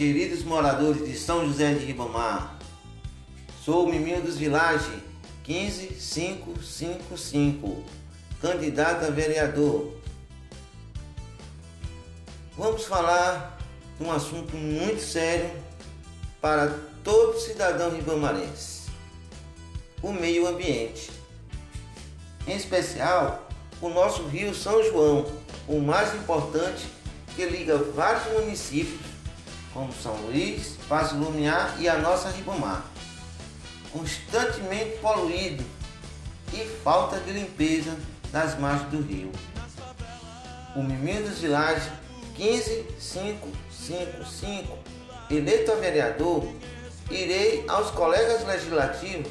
queridos moradores de São José de Ribamar. Sou o Miminho dos Village 15555, candidato a vereador. Vamos falar de um assunto muito sério para todo cidadão ribamarense: o meio ambiente. Em especial, o nosso Rio São João, o mais importante que liga vários municípios como São Luís, Passo Lumiar e a nossa Ribamar. Constantemente poluído e falta de limpeza nas margens do rio. O Miminho dos Vilares 15555, eleito a vereador, irei aos colegas legislativos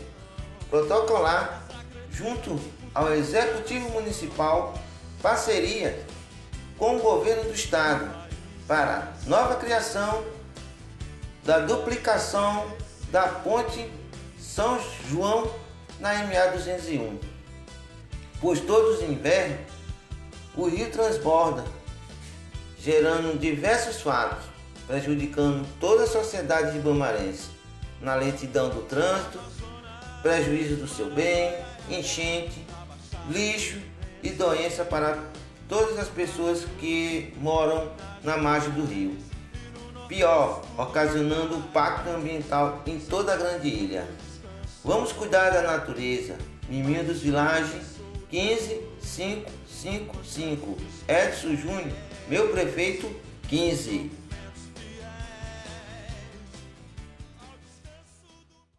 protocolar junto ao Executivo Municipal parceria com o governo do estado para nova criação da duplicação da ponte São João na MA 201. Pois todos os invernos o rio transborda, gerando diversos fatos, prejudicando toda a sociedade ribamarense, na lentidão do trânsito, prejuízo do seu bem, enchente, lixo e doença para todas as pessoas que moram na margem do rio. Pior, ocasionando impacto ambiental em toda a grande ilha. Vamos cuidar da natureza. Miminho dos Village 15555. Edson Júnior, meu prefeito 15.